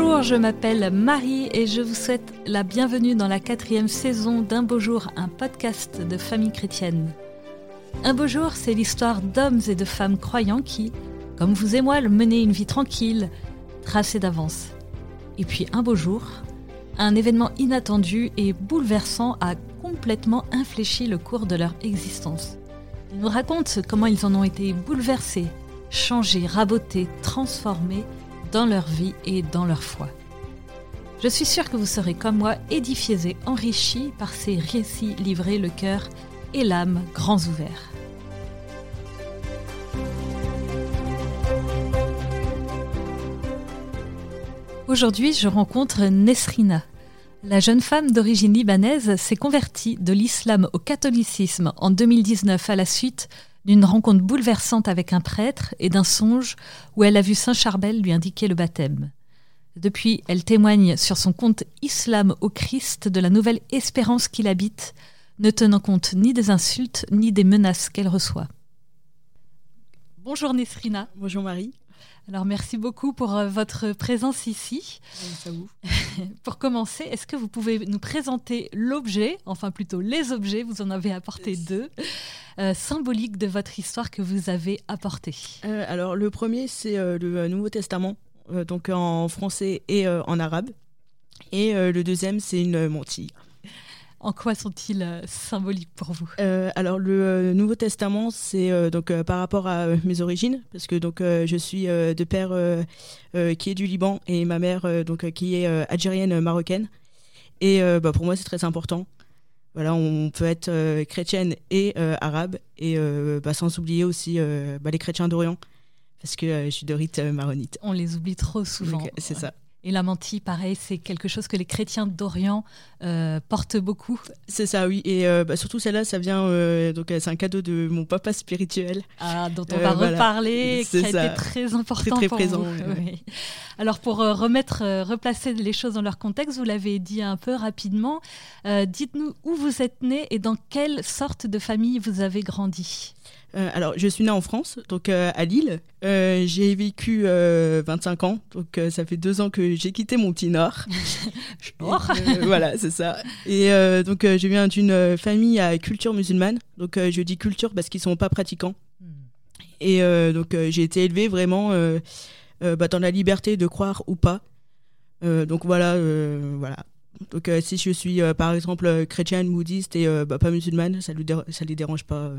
Bonjour, je m'appelle Marie et je vous souhaite la bienvenue dans la quatrième saison d'Un beau jour, un podcast de famille chrétienne. Un beau jour, c'est l'histoire d'hommes et de femmes croyants qui, comme vous et moi, menaient une vie tranquille, tracée d'avance. Et puis un beau jour, un événement inattendu et bouleversant a complètement infléchi le cours de leur existence. Ils nous racontent comment ils en ont été bouleversés, changés, rabotés, transformés dans leur vie et dans leur foi. Je suis sûre que vous serez comme moi édifiés et enrichis par ces récits livrés le cœur et l'âme grands ouverts. Aujourd'hui, je rencontre Nesrina. La jeune femme d'origine libanaise s'est convertie de l'islam au catholicisme en 2019 à la suite d'une rencontre bouleversante avec un prêtre et d'un songe où elle a vu Saint Charbel lui indiquer le baptême. Depuis, elle témoigne sur son compte Islam au Christ de la nouvelle espérance qu'il habite, ne tenant compte ni des insultes ni des menaces qu'elle reçoit. Bonjour Nesrina. Bonjour Marie. Alors merci beaucoup pour euh, votre présence ici. à vous. pour commencer, est-ce que vous pouvez nous présenter l'objet, enfin plutôt les objets, vous en avez apporté deux, euh, symboliques de votre histoire que vous avez apporté euh, Alors le premier, c'est le Nouveau Testament, donc en français et en arabe. Et le deuxième, c'est une mantille. En quoi sont-ils euh, symboliques pour vous? Euh, Alors le euh, Nouveau Testament, c'est donc par rapport à mes origines, parce que donc je suis de père qui est du Liban et ma mère donc qui est algérienne marocaine. Et bah, pour moi, c'est très important. Voilà, on peut être chrétienne et arabe, et bah, sans oublier aussi bah, les chrétiens d'Orient, parce que je suis de rite maronite. On les oublie trop souvent. C'est ça. Et la mantille, pareil, c'est quelque chose que les chrétiens d'Orient euh, portent beaucoup. C'est ça, oui. Et euh, bah, surtout celle-là, ça vient euh, donc c'est un cadeau de mon papa spirituel. Ah, dont on va reparler, qui a été très important très, pour présent, vous. Alors pour remettre, replacer les choses dans leur contexte, vous l'avez dit un peu rapidement. Dites-nous où vous êtes né et dans quelle sorte de famille vous avez grandi. Euh, alors, je suis née en France, donc euh, à Lille. Euh, j'ai vécu 25 ans, donc ça fait deux ans que j'ai quitté mon petit Nord. voilà, c'est ça. Et donc, je viens d'une famille à culture musulmane. Donc, je dis culture parce qu'ils ne sont pas pratiquants. Hmm. Et donc, j'ai été élevée vraiment bah, dans la liberté de croire ou pas. donc, voilà. voilà. Donc, si je suis par exemple chrétienne, bouddhiste et bah, pas musulmane, ça ne les dérange pas.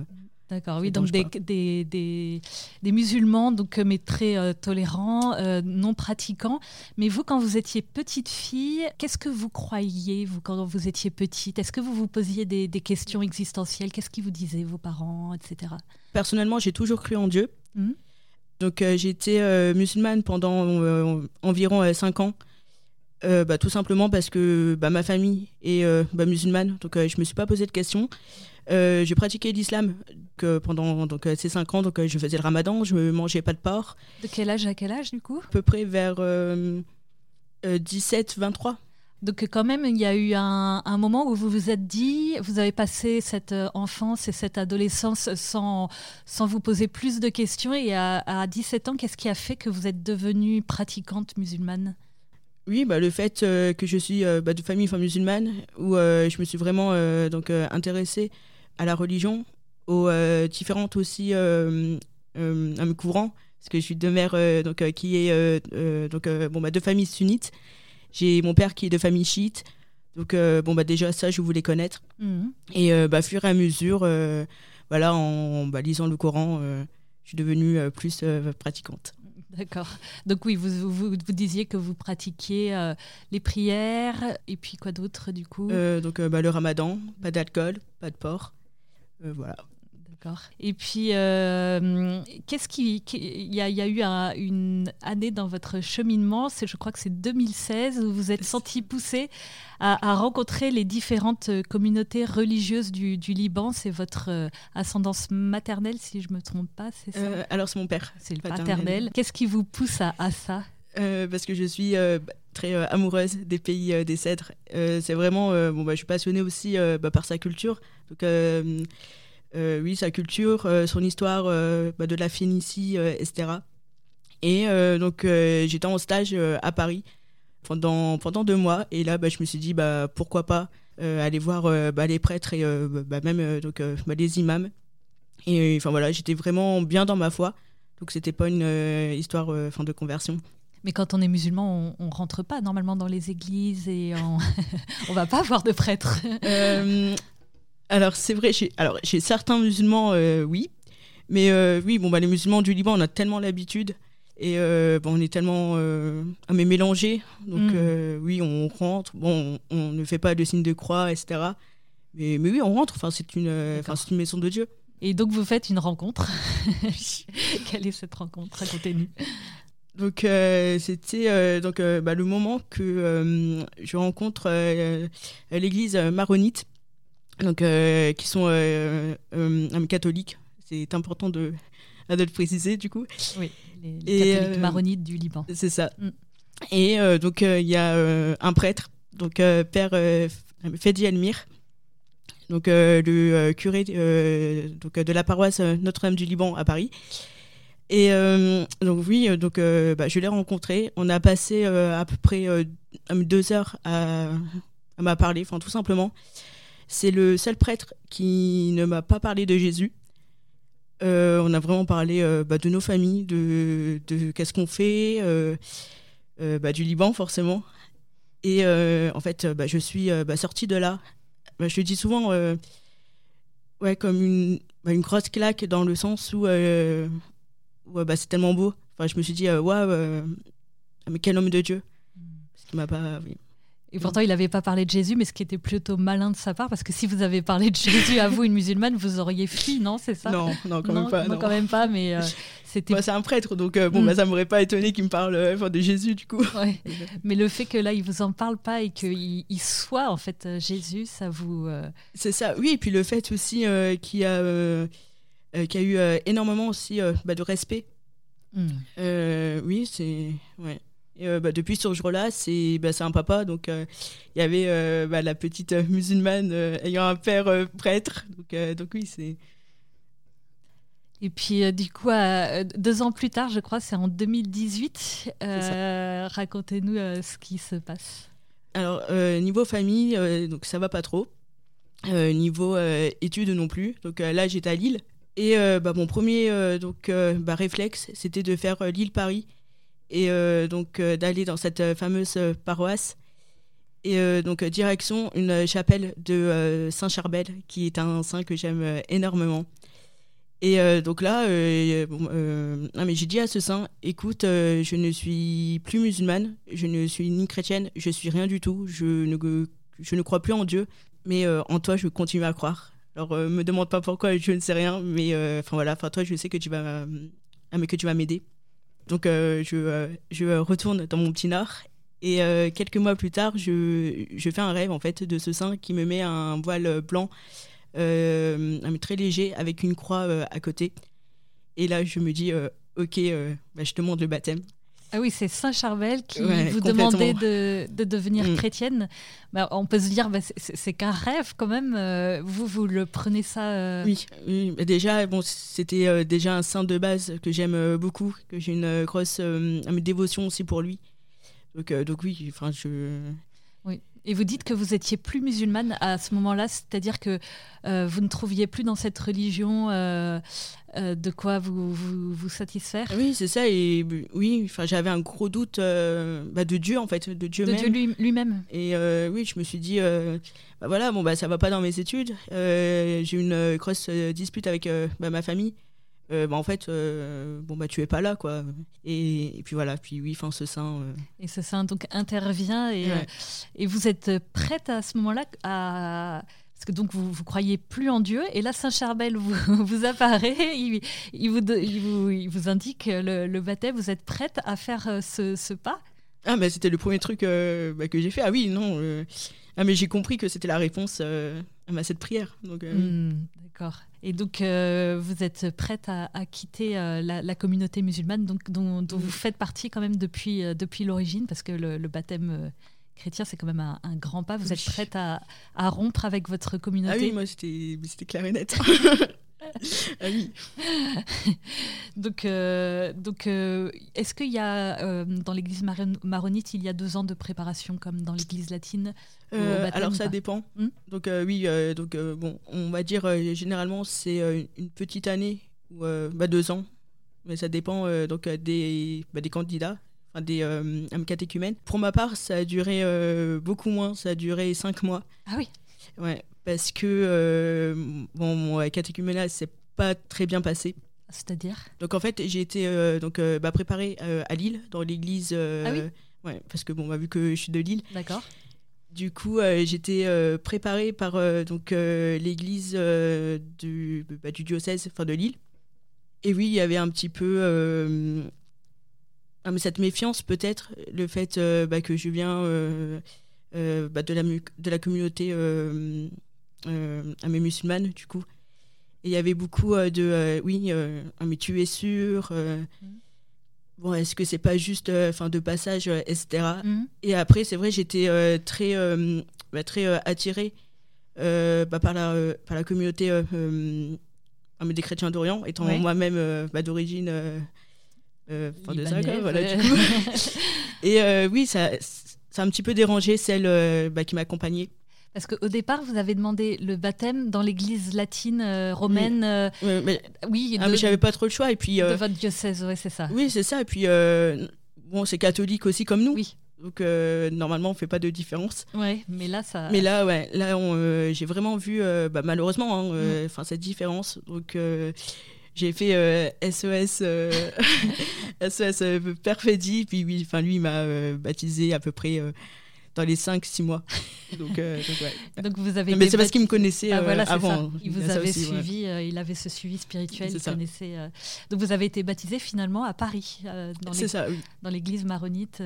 D'accord, oui, donc des, des, des, des, musulmans, donc, euh, mais très euh, tolérants, euh, non pratiquants. Mais vous, quand vous étiez petite fille, qu'est-ce que vous croyiez, vous, quand vous étiez petite? Est-ce que vous vous posiez des, questions existentielles? Qu'est-ce qu'ils vous disaient, vos parents, etc. Personnellement, j'ai toujours cru en Dieu. Mmh. Donc, j'ai été musulmane pendant environ 5 ans. bah, tout simplement parce que bah, ma famille est bah, musulmane, donc je ne me suis pas posé de questions. Euh, j'ai pratiqué l'islam pendant donc, euh, ces 5 ans. Donc, euh, je faisais le ramadan, je ne mangeais pas de porc. De quel âge à quel âge, du coup? À peu près vers 17-23. Donc quand même, il y a eu un, moment où vous vous êtes dit, vous avez passé cette enfance et cette adolescence sans, sans vous poser plus de questions. Et à, 17 ans, qu'est-ce qui a fait que vous êtes devenue pratiquante musulmane? Oui, bah, le fait que je suis bah, de famille musulmane, où je me suis vraiment donc intéressée à la religion, aux euh, différentes aussi euh, euh, courants, parce que je suis de mère donc, qui est donc, bon, bah, de famille sunnite. J'ai mon père qui est de famille chiite. Donc, bon, bah, déjà, ça, je voulais connaître. Mhm. Et bah, fur et à mesure, voilà, en bah, lisant le Coran, je suis devenue plus pratiquante. D'accord. Donc oui, vous, vous, disiez que vous pratiquiez les prières et puis quoi d'autre du coup? Donc bah, le ramadan, pas d'alcool, pas de porc. Euh, voilà. D'accord. Et puis, euh, qu'est-ce qui, il y, a eu une année dans votre cheminement, c'est, je crois que c'est 2016, où vous êtes senti poussé à, rencontrer les différentes communautés religieuses du, Liban? C'est votre euh, ascendance maternelle, si je me trompe pas, c'est ça? Alors c'est mon père. C'est le paternel. Qu'est-ce qui vous pousse à, ça? Parce que je suis très amoureuse des pays des cèdres. c'est vraiment, bon, bah, je suis passionnée aussi bah, par sa culture. Donc, euh, euh, oui, sa culture, euh, son histoire bah, de la Phénicie, etc. Et donc, j'étais en stage à Paris pendant, pendant deux mois. Et là, bah, je me suis dit, bah, pourquoi pas aller voir bah, les prêtres et même donc, les imams. Et enfin voilà, j'étais vraiment bien dans ma foi. Donc c'était pas une histoire fin de conversion. Mais quand on est musulman, on, ne rentre pas normalement dans les églises et on, on va pas avoir de prêtres. Alors c'est vrai, chez, alors chez certains musulmans, oui, mais oui, bon bah les musulmans du Liban, on a tellement l'habitude et euh, bon, on est tellement euh, mais mélangé. Donc mm. euh, oui, on rentre. Bon, on, ne fait pas de signe de croix, etc. Mais, mais oui, on rentre. Enfin, c'est une, une maison de Dieu. Et donc vous faites une rencontre. Quelle est cette rencontre? Racontez-nous. Donc c'était donc bah, le moment que je rencontre l'église maronite, donc qui sont catholiques. C'est important de, de le préciser du coup. Oui les, catholiques euh, maronites du Liban. C'est ça. Mm. Et euh, donc, euh, il y a un prêtre, donc Père Fedi Elmir, donc le curé donc, de la paroisse Notre-Dame du Liban à Paris. Et donc oui, donc bah, je l'ai rencontré. On a passé à peu près deux heures à, à m'a parler, enfin tout simplement. C'est le seul prêtre qui ne m'a pas parlé de Jésus. Euh, on a vraiment parlé euh, bah, de nos familles, de, de qu'est-ce qu'on fait, euh, bah, du Liban forcément. Et en fait, bah, je suis sortie de là. Je le dis souvent, ouais, comme une, une grosse claque dans le sens où, c'est tellement beau. Enfin, je me suis dit, waouh, mais quel homme de Dieu. Ce qui m'a pas. Et pourtant, il n'avait pas parlé de Jésus, mais ce qui était plutôt malin de sa part, parce que si vous avez parlé de Jésus à vous, une musulmane, vous auriez fui, non C'est ça Non, non, quand même pas. Non. quand même pas, mais euh, c'était. Moi, c'est un prêtre, donc euh, bon, mm. bah, ça m'aurait pas étonné qu'il me parle euh, de Jésus, du coup. Ouais. mais le fait que là, il vous en parle pas et qu'il il soit en fait Jésus, ça vous. C'est ça, oui, et puis le fait aussi qu'il y a, qu'il y a eu énormément aussi bah, de respect. Mm. oui, c'est. Ouais. Et, euh, bah, depuis ce jour-là, c'est bah, un papa. Donc, euh, il y avait euh, bah, la petite musulmane ayant un père prêtre. Donc, donc oui, c'est. Et puis, du coup, deux ans plus tard, je crois, c'est en 2018. Racontez-nous ce qui se passe. Alors, niveau famille, donc ça va pas trop. niveau études non plus. Donc là, j'étais à Lille. Et bah, mon premier donc, réflexe, c'était de faire Lille-Paris et euh, donc euh, d'aller dans cette euh, fameuse paroisse. Et donc direction une chapelle de Saint Charbel, qui est un saint que j'aime énormément. Et donc là, mais j'ai dit à ce saint, écoute, je ne suis plus musulmane, je ne suis ni chrétienne, je suis rien du tout, je ne, je ne crois plus en Dieu, mais en toi, je continue à croire. Alors, me demande pas pourquoi, je ne sais rien, mais enfin voilà, enfin toi, je sais que tu vas, mais que tu vas m'aider. Donc euh, je, euh, je, retourne dans mon petit nord et euh, quelques mois plus tard, je, je, fais un rêve en fait de ce saint qui me met un voile blanc très léger avec une croix à côté. Et là, je me dis, ok, bah, je demande le baptême. Ah oui, c'est Saint Charbel qui vous demandait de, de devenir mm. chrétienne. Bah, on peut se dire, bah, c'est qu'un rêve quand même. Euh, vous, vous le prenez ça euh Oui, déjà, bon, c'était euh, déjà un saint de base que j'aime beaucoup, que j'ai une grosse dévotion aussi pour lui. Donc, donc oui, enfin, je, et vous dites que vous étiez plus musulmane à ce moment-là, c'est-à-dire que euh, vous ne trouviez plus dans cette religion euh, euh, de quoi vous, vous, satisfaire Oui, c'est ça. Et oui, enfin, j'avais un gros doute bah, de Dieu, en fait, de Dieu de même. Dieu lui-même. Et oui, je me suis dit, bah, voilà, bon, bah, ça va pas dans mes études. j'ai une grosse dispute avec bah, ma famille. Euh, bah, en fait, euh, bon bah tu es pas là quoi. Et, puis voilà, puis oui, enfin ce saint. Euh. Et ce saint donc intervient et, et vous êtes prête à ce moment-là à parce que donc vous vous croyez plus en Dieu et là Saint Charbel vous, vous apparaît, il, il, vous, il, vous, il vous indique le, le, baptême, vous êtes prête à faire ce, ce pas Ah mais c'était le premier truc bah, que j'ai fait. Ah oui non. Ah mais j'ai compris que c'était la réponse à cette prière. Donc. Hmm, d'accord. Et donc, euh, vous êtes prête à, quitter euh, la, communauté musulmane donc, dont, vous faites partie quand même depuis, euh, depuis l'origine, parce que le, baptême chrétien, c'est quand même un, grand pas. Vous êtes prête à, rompre avec votre communauté Ah oui, moi, c'était clair et net. ah oui. donc, euh, donc euh, est-ce qu'il y a euh, dans l'église maronite, il y a deux ans de préparation comme dans l'église latine Alors ça dépend. Hmm donc oui, donc bon, on va dire généralement c'est une petite année ou bah, deux ans, mais ça dépend donc des, bah, des candidats. Enfin, des euh, catéchumènes. Pour ma part, ça a duré beaucoup moins, ça a duré cinq mois. Ah oui Ouais, parce que euh, bon, mon catéchuménat s'est pas très bien passé. C'est-à-dire? Donc en fait, j'ai été euh, donc euh, bah, préparée à Lille, dans l'église. ah oui? Ouais, parce que bon, bah, vu que je suis de Lille. D'accord. Du coup, j'étais préparée par donc l'église du, bah, du diocèse, enfin de Lille. Et oui, il y avait un petit peu cette méfiance peut-être, le fait bah, que je viens bah, de, la, de la communauté euh, musulmanes, du coup. Et il y avait beaucoup euh, de euh, oui, mais tu es sûr mm. Bon, est-ce que c'est pas juste enfin de passage, etc. Mm. Et après, c'est vrai, j'étais très, bah, très attirée bah, par, la, par la communauté des chrétiens d'Orient, étant moi-même bah, d'origine de Zagreb, voilà, du coup. Et oui, ça, ça a un petit peu dérangé celle bah, qui m'accompagnait. Parce qu'au départ, vous avez demandé le baptême dans l'église latine euh, romaine. Oui, euh, mais, oui ah, j'avais pas trop le choix. Et puis, de euh, votre diocèse, oui, c'est ça. Oui, c'est ça. Et puis, bon, c'est catholique aussi comme nous. Oui. Donc, normalement, on fait pas de différence. Ouais, mais là, ça. Mais là, ouais, là, j'ai vraiment vu, bah, malheureusement, hein, mm. enfin, cette différence. Donc, j'ai fait SOS, SOS Perfedi. Puis, oui, enfin, lui, il m'a baptisé à peu près dans les 5-6 mois. Donc, euh, donc, vous avez. mais c'est parce qu'il me connaissait ah, voilà, euh, avant. Il vous avait suivi, euh, il avait ce suivi spirituel. Il connaissait, Donc vous avez été baptisé finalement à Paris, dans, oui. l'église maronite.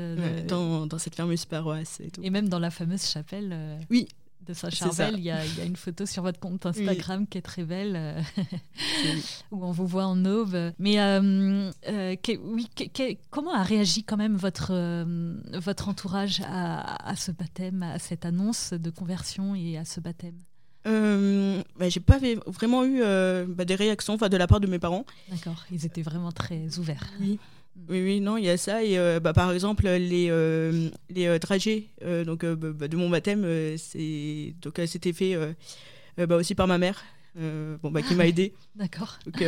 Dans, dans, cette fameuse paroisse et tout. Et même dans la fameuse chapelle. oui, de Saint-Charbel. Il, y, a une photo sur votre compte Instagram qui est très belle, euh, où on vous voit en aube. Mais euh, euh, oui, comment a réagi quand même votre, votre entourage à, ce baptême, à cette annonce de conversion et à ce baptême? Bah, j'ai pas vraiment eu bah, des réactions de la part de mes parents. D'accord, ils étaient vraiment très ouverts. Oui. Oui, oui, non, il y a ça. Et euh, bah, par exemple, les, euh, les euh, trajets donc, bah, de mon baptême, c'était fait bah, aussi par ma mère, bon, bah, qui m'a aidé. D'accord. Donc,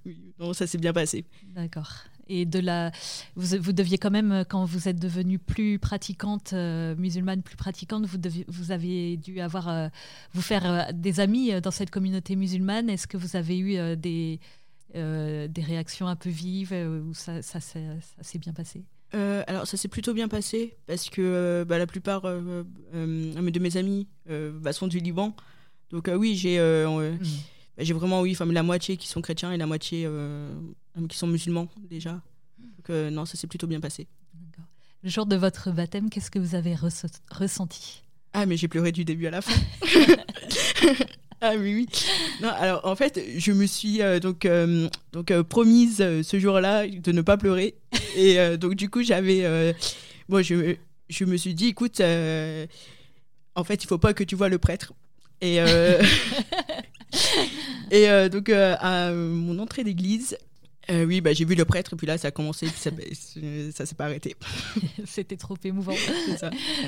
non, ça s'est bien passé. D'accord. Et de la, vous, vous, deviez quand même, quand vous êtes devenue plus pratiquante, musulmane, plus pratiquante, vous, deviez, vous avez dû avoir, vous faire des amis dans cette communauté musulmane. Est-ce que vous avez eu des euh, des réactions un peu vives euh, ou ça, ça, s'est bien passé? Euh, alors ça s'est plutôt bien passé parce que bah, la plupart de mes amis bah, sont du Liban. Donc oui, j'ai hmm. bah, j'ai vraiment oui, la moitié qui sont chrétiens et la moitié qui sont musulmans déjà. Donc non, ça s'est plutôt bien passé. Le jour de votre baptême, qu'est-ce que vous avez ressenti? Ah mais j'ai pleuré du début à la fin. Ah oui, oui. Non, alors en fait, je me suis euh, donc, euh, donc euh, promise ce jour-là de ne pas pleurer. Et donc du coup, j'avais... bon, je, je me suis dit, écoute, en fait, il faut pas que tu vois le prêtre. Et, et donc, à mon entrée d'église, oui, bah, j'ai vu le prêtre, et puis là, ça a commencé, ça, ça s'est pas arrêté. C'était trop émouvant.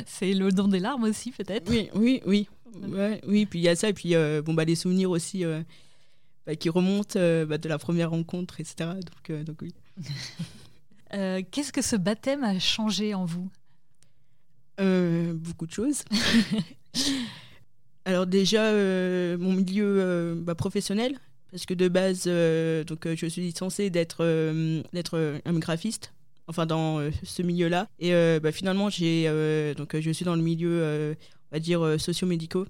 C'est le don des larmes aussi, peut-être Oui, oui, oui. Ouais, oui, puis il y a ça, et puis euh, bon, bah, les souvenirs aussi euh, bah, qui remontent euh, bah, de la première rencontre, etc. Donc, donc oui. Qu'est-ce que ce baptême a changé en vous? Beaucoup de choses. Alors déjà, mon milieu bah, professionnel, parce que de base, donc, je suis censée d'être d'être un graphiste, enfin dans ce milieu-là. Et bah, finalement, j'ai donc je suis dans le milieu va dire, euh, socio-médicaux.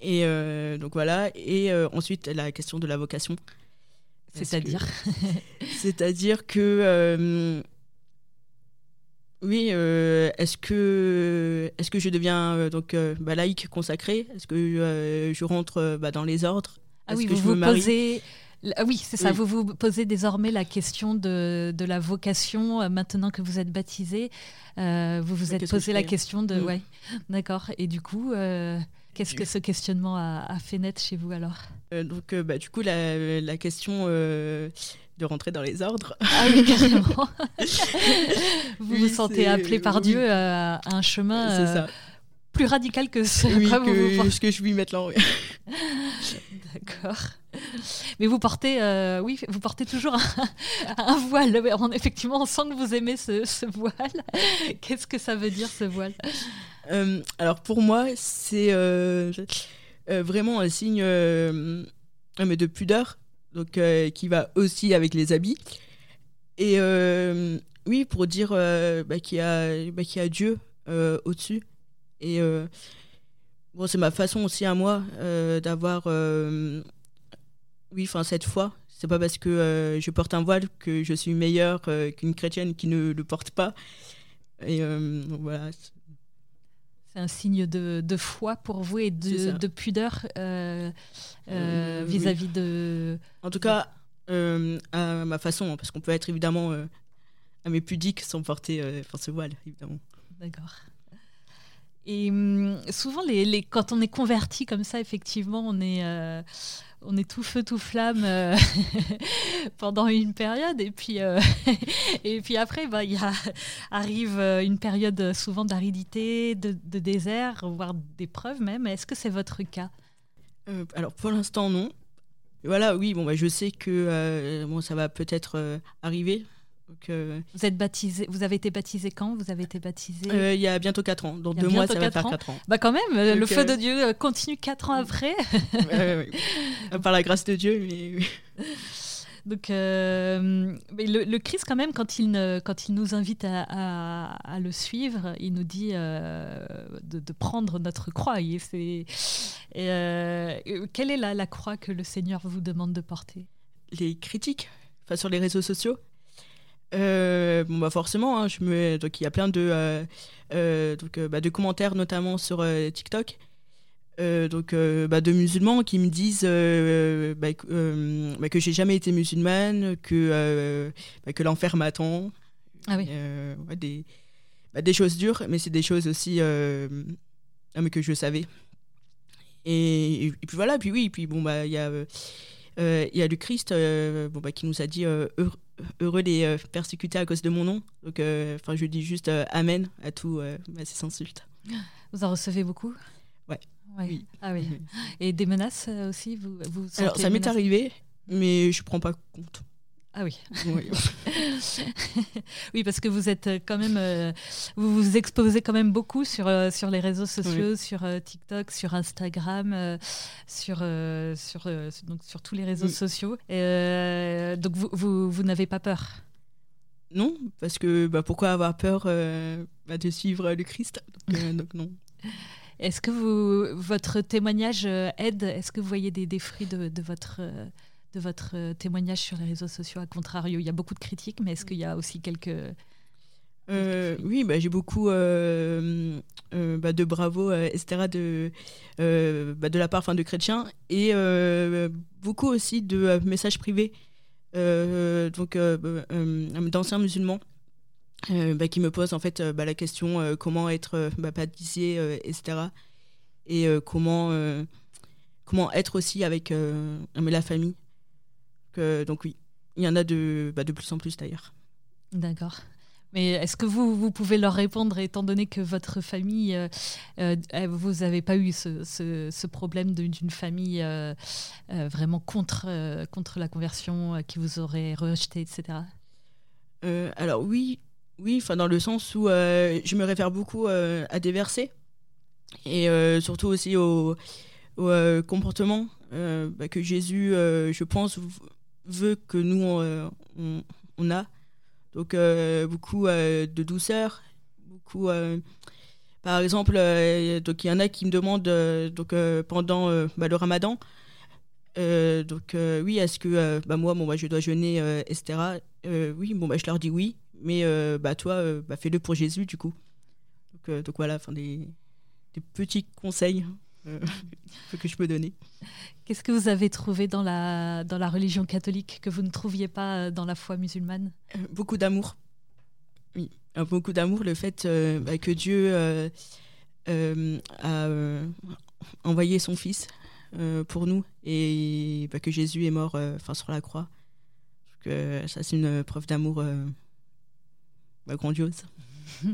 Et euh, donc voilà. Et euh, ensuite, la question de la vocation. C'est-à-dire C'est-à-dire que. oui, est-ce que, est que je deviens donc bah, laïque consacré Est-ce que je rentre bah, dans les ordres? Ah oui, vous vous posez. Ah oui, c'est ça. Vous vous posez désormais la question de, de la vocation maintenant que vous êtes baptisé. Euh, vous vous êtes posé la question de. Mm. Ouais, d'accord. Et du coup. Euh, Qu'est-ce que ce questionnement a, fait naître chez vous alors? Donc, bah, du coup, la, la question de rentrer dans les ordres. Ah oui, carrément. vous vous sentez appelé par Dieu à, un chemin plus radical que ce oui, que, ce que je vis maintenant. D'accord. Mais vous portez, euh, oui, vous portez toujours un, voile. effectivement, on sent que vous aimez ce, voile. Qu'est-ce que ça veut dire ce voile euh, Alors pour moi, c'est euh, vraiment un signe mais de pudeur, donc qui va aussi avec les habits. Et oui, pour dire bah, qu'il y, bah, y, a Dieu au-dessus. Et bon, c'est ma façon aussi à moi d'avoir oui, enfin cette fois, c'est pas parce que euh, je porte un voile que je suis meilleure euh, qu'une chrétienne qui ne le porte pas. Et euh, voilà. C'est un signe de, de, foi pour vous et de, de pudeur vis-à-vis de. En tout cas, à ma façon, hein, parce qu'on peut être évidemment à mes pudiques sans porter ce voile, évidemment. D'accord. Et hum, souvent, les, quand on est converti comme ça, effectivement, on est on est tout feu tout flamme euh, pendant une période. Et puis euh, et puis après bah arrive euh, une période souvent d'aridité de, désert voire d'épreuve même. Est-ce que c'est votre cas? Alors pour l'instant non. Voilà oui bon bah, je sais que bon ça va peut-être arriver euh, vous êtes baptisé, vous avez été baptisé quand? Vous avez été baptisé euh, Il y a bientôt 4 ans. Dans deux mois, ça va faire 4 ans. Bah quand même, le feu de euh, Dieu continue 4 ans après. Par la grâce de Dieu, mais... Donc, mais le, Christ, quand même, quand il, quand il nous invite à, à, le suivre, il nous dit de, de, prendre notre croix. Et c'est, quelle est la, la, croix que le Seigneur vous demande de porter? Les critiques enfin, sur les réseaux sociaux euh, bon bah forcément, hein, je me... donc il y a plein de, euh, euh, donc, bah, de commentaires notamment sur TikTok, donc bah, de musulmans qui me disent bah, bah, que j'ai jamais été musulmane, que que l'enfer m'attend. Ah oui. des, des choses dures, mais c'est des choses aussi mais que je savais. Et, et, puis voilà, puis oui, puis bon bah il y a il y a le Christ bon, bah, qui nous a dit heureux des euh, persécutés à cause de mon nom. Donc, euh, enfin, je dis juste euh, Amen à bah, ces insultes. Vous en recevez beaucoup? Ouais. Oui. Ah oui. Et des menaces aussi? Vous, vous Alors, ça m'est arrivé, mais je prends pas compte. Ah oui. Oui. parce que vous êtes quand même, vous vous exposez quand même beaucoup sur, sur les réseaux sociaux, sur TikTok, sur Instagram, sur, sur, donc sur tous les réseaux sociaux. Et, donc vous, vous, vous n'avez pas peur? Non, parce que bah, pourquoi avoir peur bah, de suivre le Christ? Donc, non. Est-ce que vous, votre témoignage aide? Est-ce que vous voyez des, des fruits de, de votre de votre euh, témoignage sur les réseaux sociaux. À contrario, il y a beaucoup de critiques, mais est-ce qu'il y a aussi quelques... Euh, oui, bah, j'ai beaucoup euh, bah, de bravo, etc., de, bah, de la part fin, de chrétiens, et beaucoup aussi de messages privés donc d'anciens musulmans bah, qui me posent en fait la question comment être baptisé, etc., et comment, comment être aussi avec la famille donc oui, il y en a de, bah, de plus en plus d'ailleurs. D'accord. Mais est-ce que vous, vous pouvez leur répondre, étant donné que votre famille, euh, euh, vous n'avez pas eu ce, ce, problème d'une famille euh, vraiment contre, contre la conversion, qui vous aurait rejeté, etc. alors oui, oui, enfin dans le sens où je me réfère beaucoup à des versets et surtout aussi au, au comportement bah, que Jésus, je pense, veut que nous, on, on, a. Donc, euh, beaucoup euh, de douceur, beaucoup. Euh, par exemple, donc il y en a qui me demandent donc pendant bah, le Ramadan. donc oui, est-ce que bah, moi, bon, bah, je dois jeûner, etc. oui, bon, bah, je leur dis oui, mais bah, toi, bah, fais-le pour Jésus, du coup. Donc, donc voilà, des, des petits conseils que je peux donner. Qu'est-ce que vous avez trouvé dans la, dans la religion catholique que vous ne trouviez pas euh, dans la foi musulmane? Euh, Beaucoup d'amour. Oui, beaucoup d'amour. Le fait euh, bah, que Dieu a envoyé son Fils pour nous et bah, que Jésus est mort enfin sur la croix. Que ça, c'est une preuve d'amour bah, grandiose.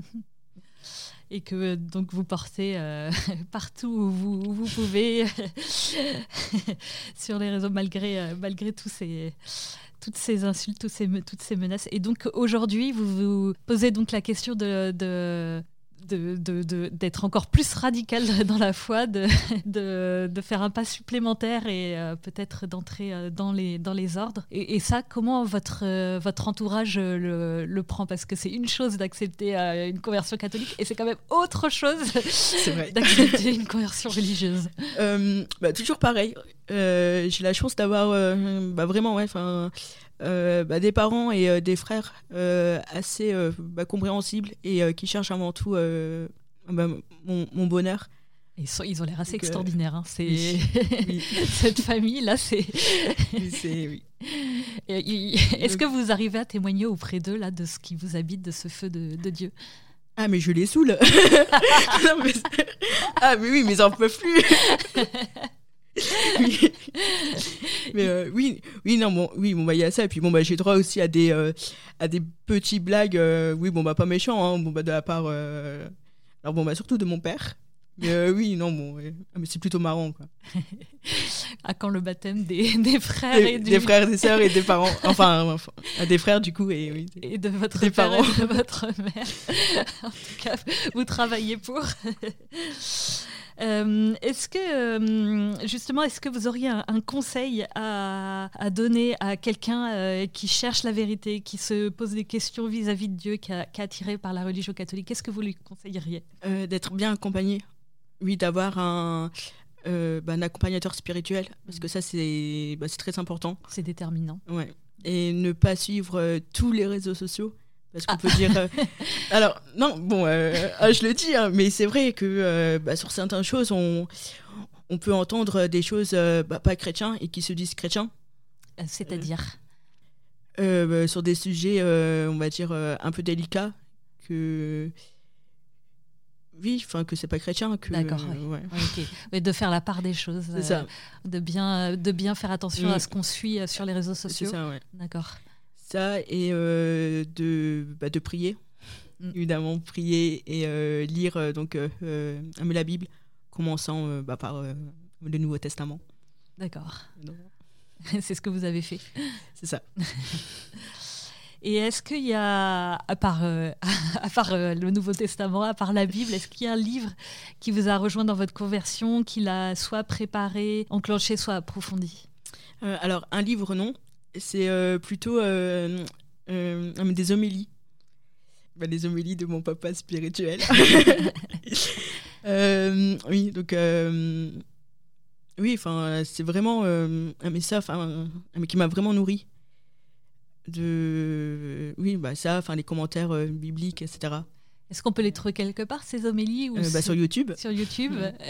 et que donc vous portez euh, partout où vous, vous pouvez sur les réseaux malgré, euh, malgré tous ces, toutes ces insultes, toutes ces, menaces. Et donc aujourd'hui, vous vous posez donc la question de d'être encore plus radical dans la foi, de, faire un pas supplémentaire et euh, peut-être d'entrer euh, dans, les, dans les ordres. Et, ça, comment votre, euh, votre entourage le, le, prend? Parce que c'est une chose d'accepter une conversion catholique et c'est quand même autre chose d'accepter une conversion religieuse. Bah, toujours pareil. J'ai la chance d'avoir bah, vraiment ouais, euh, bah, des parents et euh, des frères euh, assez bah, compréhensibles et qui cherchent avant tout bah, mon, bonheur. Ils, sont, ils ont l'air assez extraordinaires. Hein. C'est cette famille là, c'est. oui. Est-ce que vous arrivez à témoigner auprès d'eux là de ce qui vous habite, de ce feu de, de Dieu? Ah mais je les saoule. Ah mais oui, mais ils en peuvent plus. mais euh, oui, oui, non, bon, oui, bon, bah, il y a ça. Et puis, bon, bah, j'ai droit aussi à des, euh, à des petits blagues, euh, oui, bon, bah, pas méchants, hein, bon, bah, de la part, alors, bon, bah, surtout de mon père. Mais oui, non, bon, ah, mais c'est plutôt marrant, quoi. à quand le baptême des, des frères des, et des frères, des sœurs et des parents, enfin, enfin des frères, du coup, et, oui, et de votre des père parents. et de votre mère. en tout cas, vous travaillez pour. Euh, est-ce que, euh, justement, est-ce que vous auriez un, conseil à, donner à quelqu'un euh, qui cherche la vérité, qui se pose des questions vis-à-vis de Dieu, qui, est attiré par la religion catholique? Qu'est-ce que vous lui conseilleriez? D'être bien accompagné. Oui, d'avoir un, bah, un accompagnateur spirituel, parce que ça, c'est bah, très important. C'est déterminant. Ouais. Et ne pas suivre tous les réseaux sociaux parce qu'on peut dire. Euh, alors, non, bon, euh, ah, je le dis, hein, mais c'est vrai que euh, bah, sur certaines choses, on, on peut entendre des choses bah, pas chrétiens et qui se disent chrétiens. C'est-à-dire bah, Sur des sujets, on va dire, un peu délicats, que. Oui, enfin que c'est pas chrétien. Que, D'accord. Ouais. Mais de faire la part des choses. Ça. de bien, de bien faire attention à ce qu'on suit sur les réseaux sociaux. C'est ça, ouais. D'accord ça et euh, de, bah, de prier. Mm. Évidemment, prier et euh, lire euh, donc la Bible, commençant bah, par le Nouveau Testament. D'accord. C'est ce que vous avez fait. C'est ça. Et est-ce qu'il y a, à part, à part le Nouveau Testament, à part la Bible, est-ce qu'il y a un livre qui vous a rejoint dans votre conversion, qui l'a soit préparé, enclenché, soit approfondi? Alors, un livre, non c'est euh, plutôt euh, euh, des homélies. Bah, des homélies de mon papa spirituel. oui, donc oui, enfin, c'est vraiment un message qui m'a vraiment nourri. De, oui, bah ça, enfin, les commentaires bibliques, etc. Est-ce qu'on peut les trouver quelque part, ces homélies ou bah, Sur YouTube. Sur YouTube.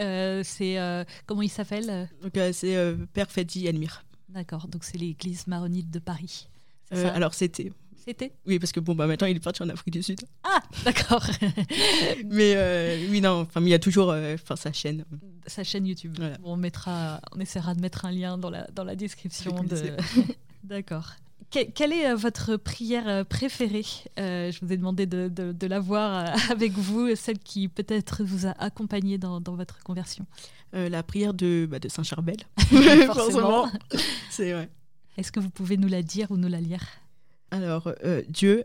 c'est comment il s'appelle? Donc c'est Père Fadi Elmire. D'accord, donc c'est l'église maronite de Paris. Euh, alors c'était. C'était? Oui, parce que bon, bah maintenant il est parti en Afrique du Sud. Ah, d'accord. mais euh, oui, non, enfin, il y a toujours euh, sa chaîne. Sa chaîne YouTube. on, mettra, on essaiera de mettre un lien dans la, dans la description. De... d'accord. Quelle est votre prière préférée? Je vous ai demandé de, de, de la voir avec vous, celle qui peut-être vous a accompagné dans, dans votre conversion. Euh, la prière de, bah, de Saint Charbel. Forcément. C'est vrai. Est-ce que vous pouvez nous la dire ou nous la lire? Alors, euh, Dieu,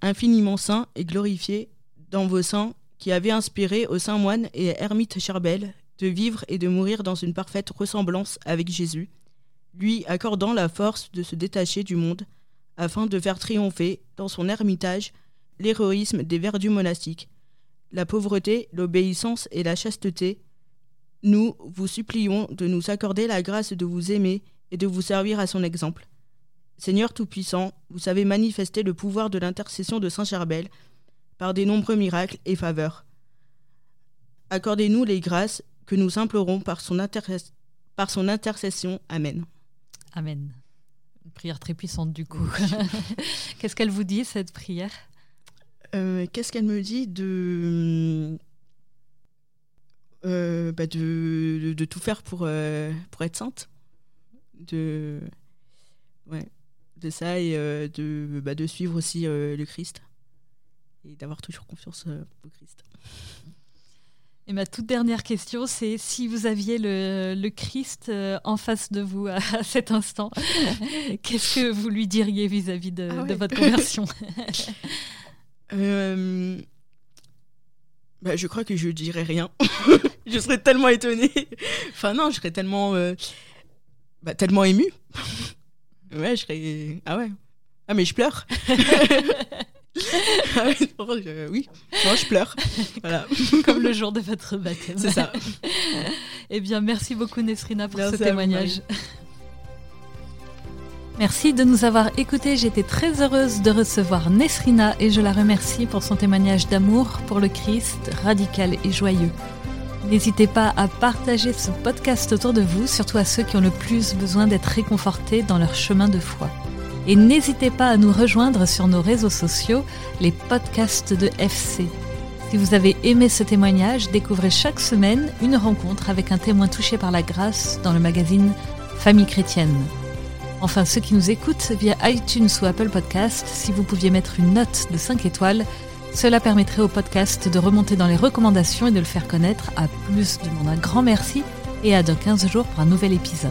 infiniment saint et glorifié dans vos saints, qui avez inspiré aux saints moines et ermites Charbel de vivre et de mourir dans une parfaite ressemblance avec Jésus, lui accordant la force de se détacher du monde, afin de faire triompher, dans son ermitage, l'héroïsme des verdus monastiques, la pauvreté, l'obéissance et la chasteté, nous vous supplions de nous accorder la grâce de vous aimer et de vous servir à son exemple. Seigneur Tout-Puissant, vous savez manifester le pouvoir de l'intercession de Saint Charbel par des nombreux miracles et faveurs. Accordez-nous les grâces que nous implorons par son, par son intercession. Amen. Amen. Une prière très puissante du coup. Qu'est-ce qu'elle vous dit, cette prière? Euh, Qu'est-ce qu'elle me dit de bah de, de, tout faire pour, pour être sainte? De, ouais, de ça et de, bah, de suivre aussi le Christ et d'avoir toujours confiance au Christ. Et ma toute dernière question, c'est si vous aviez le, Christ euh, en face de vous à, cet instant, qu'est-ce que vous lui diriez vis-à-vis de, ah votre conversion euh, bah, Je crois que je ne dirais rien. je serais tellement étonnée. Enfin non, je serais tellement, euh, bah, tellement émue. ouais, je serais... Ah ouais. Ah mais je pleure. Ah oui, moi je pleure. Voilà. Comme le jour de votre baptême. C'est ça. eh bien, merci beaucoup Nesrina pour ce témoignage. Merci de nous avoir écoutés. J'étais très heureuse de recevoir Nesrina et je la remercie pour son témoignage d'amour pour le Christ, radical et joyeux. N'hésitez pas à partager ce podcast autour de vous, surtout à ceux qui ont le plus besoin d'être réconfortés dans leur chemin de foi. Et n'hésitez pas à nous rejoindre sur nos réseaux sociaux, les podcasts de FC. Si vous avez aimé ce témoignage, découvrez chaque semaine une rencontre avec un témoin touché par la grâce dans le magazine Famille chrétienne. Enfin, ceux qui nous écoutent via iTunes ou Apple Podcast, si vous pouviez mettre une note de 5 étoiles, cela permettrait au podcast de remonter dans les recommandations et de le faire connaître à plus de monde. Un grand merci et à dans 15 jours pour un nouvel épisode.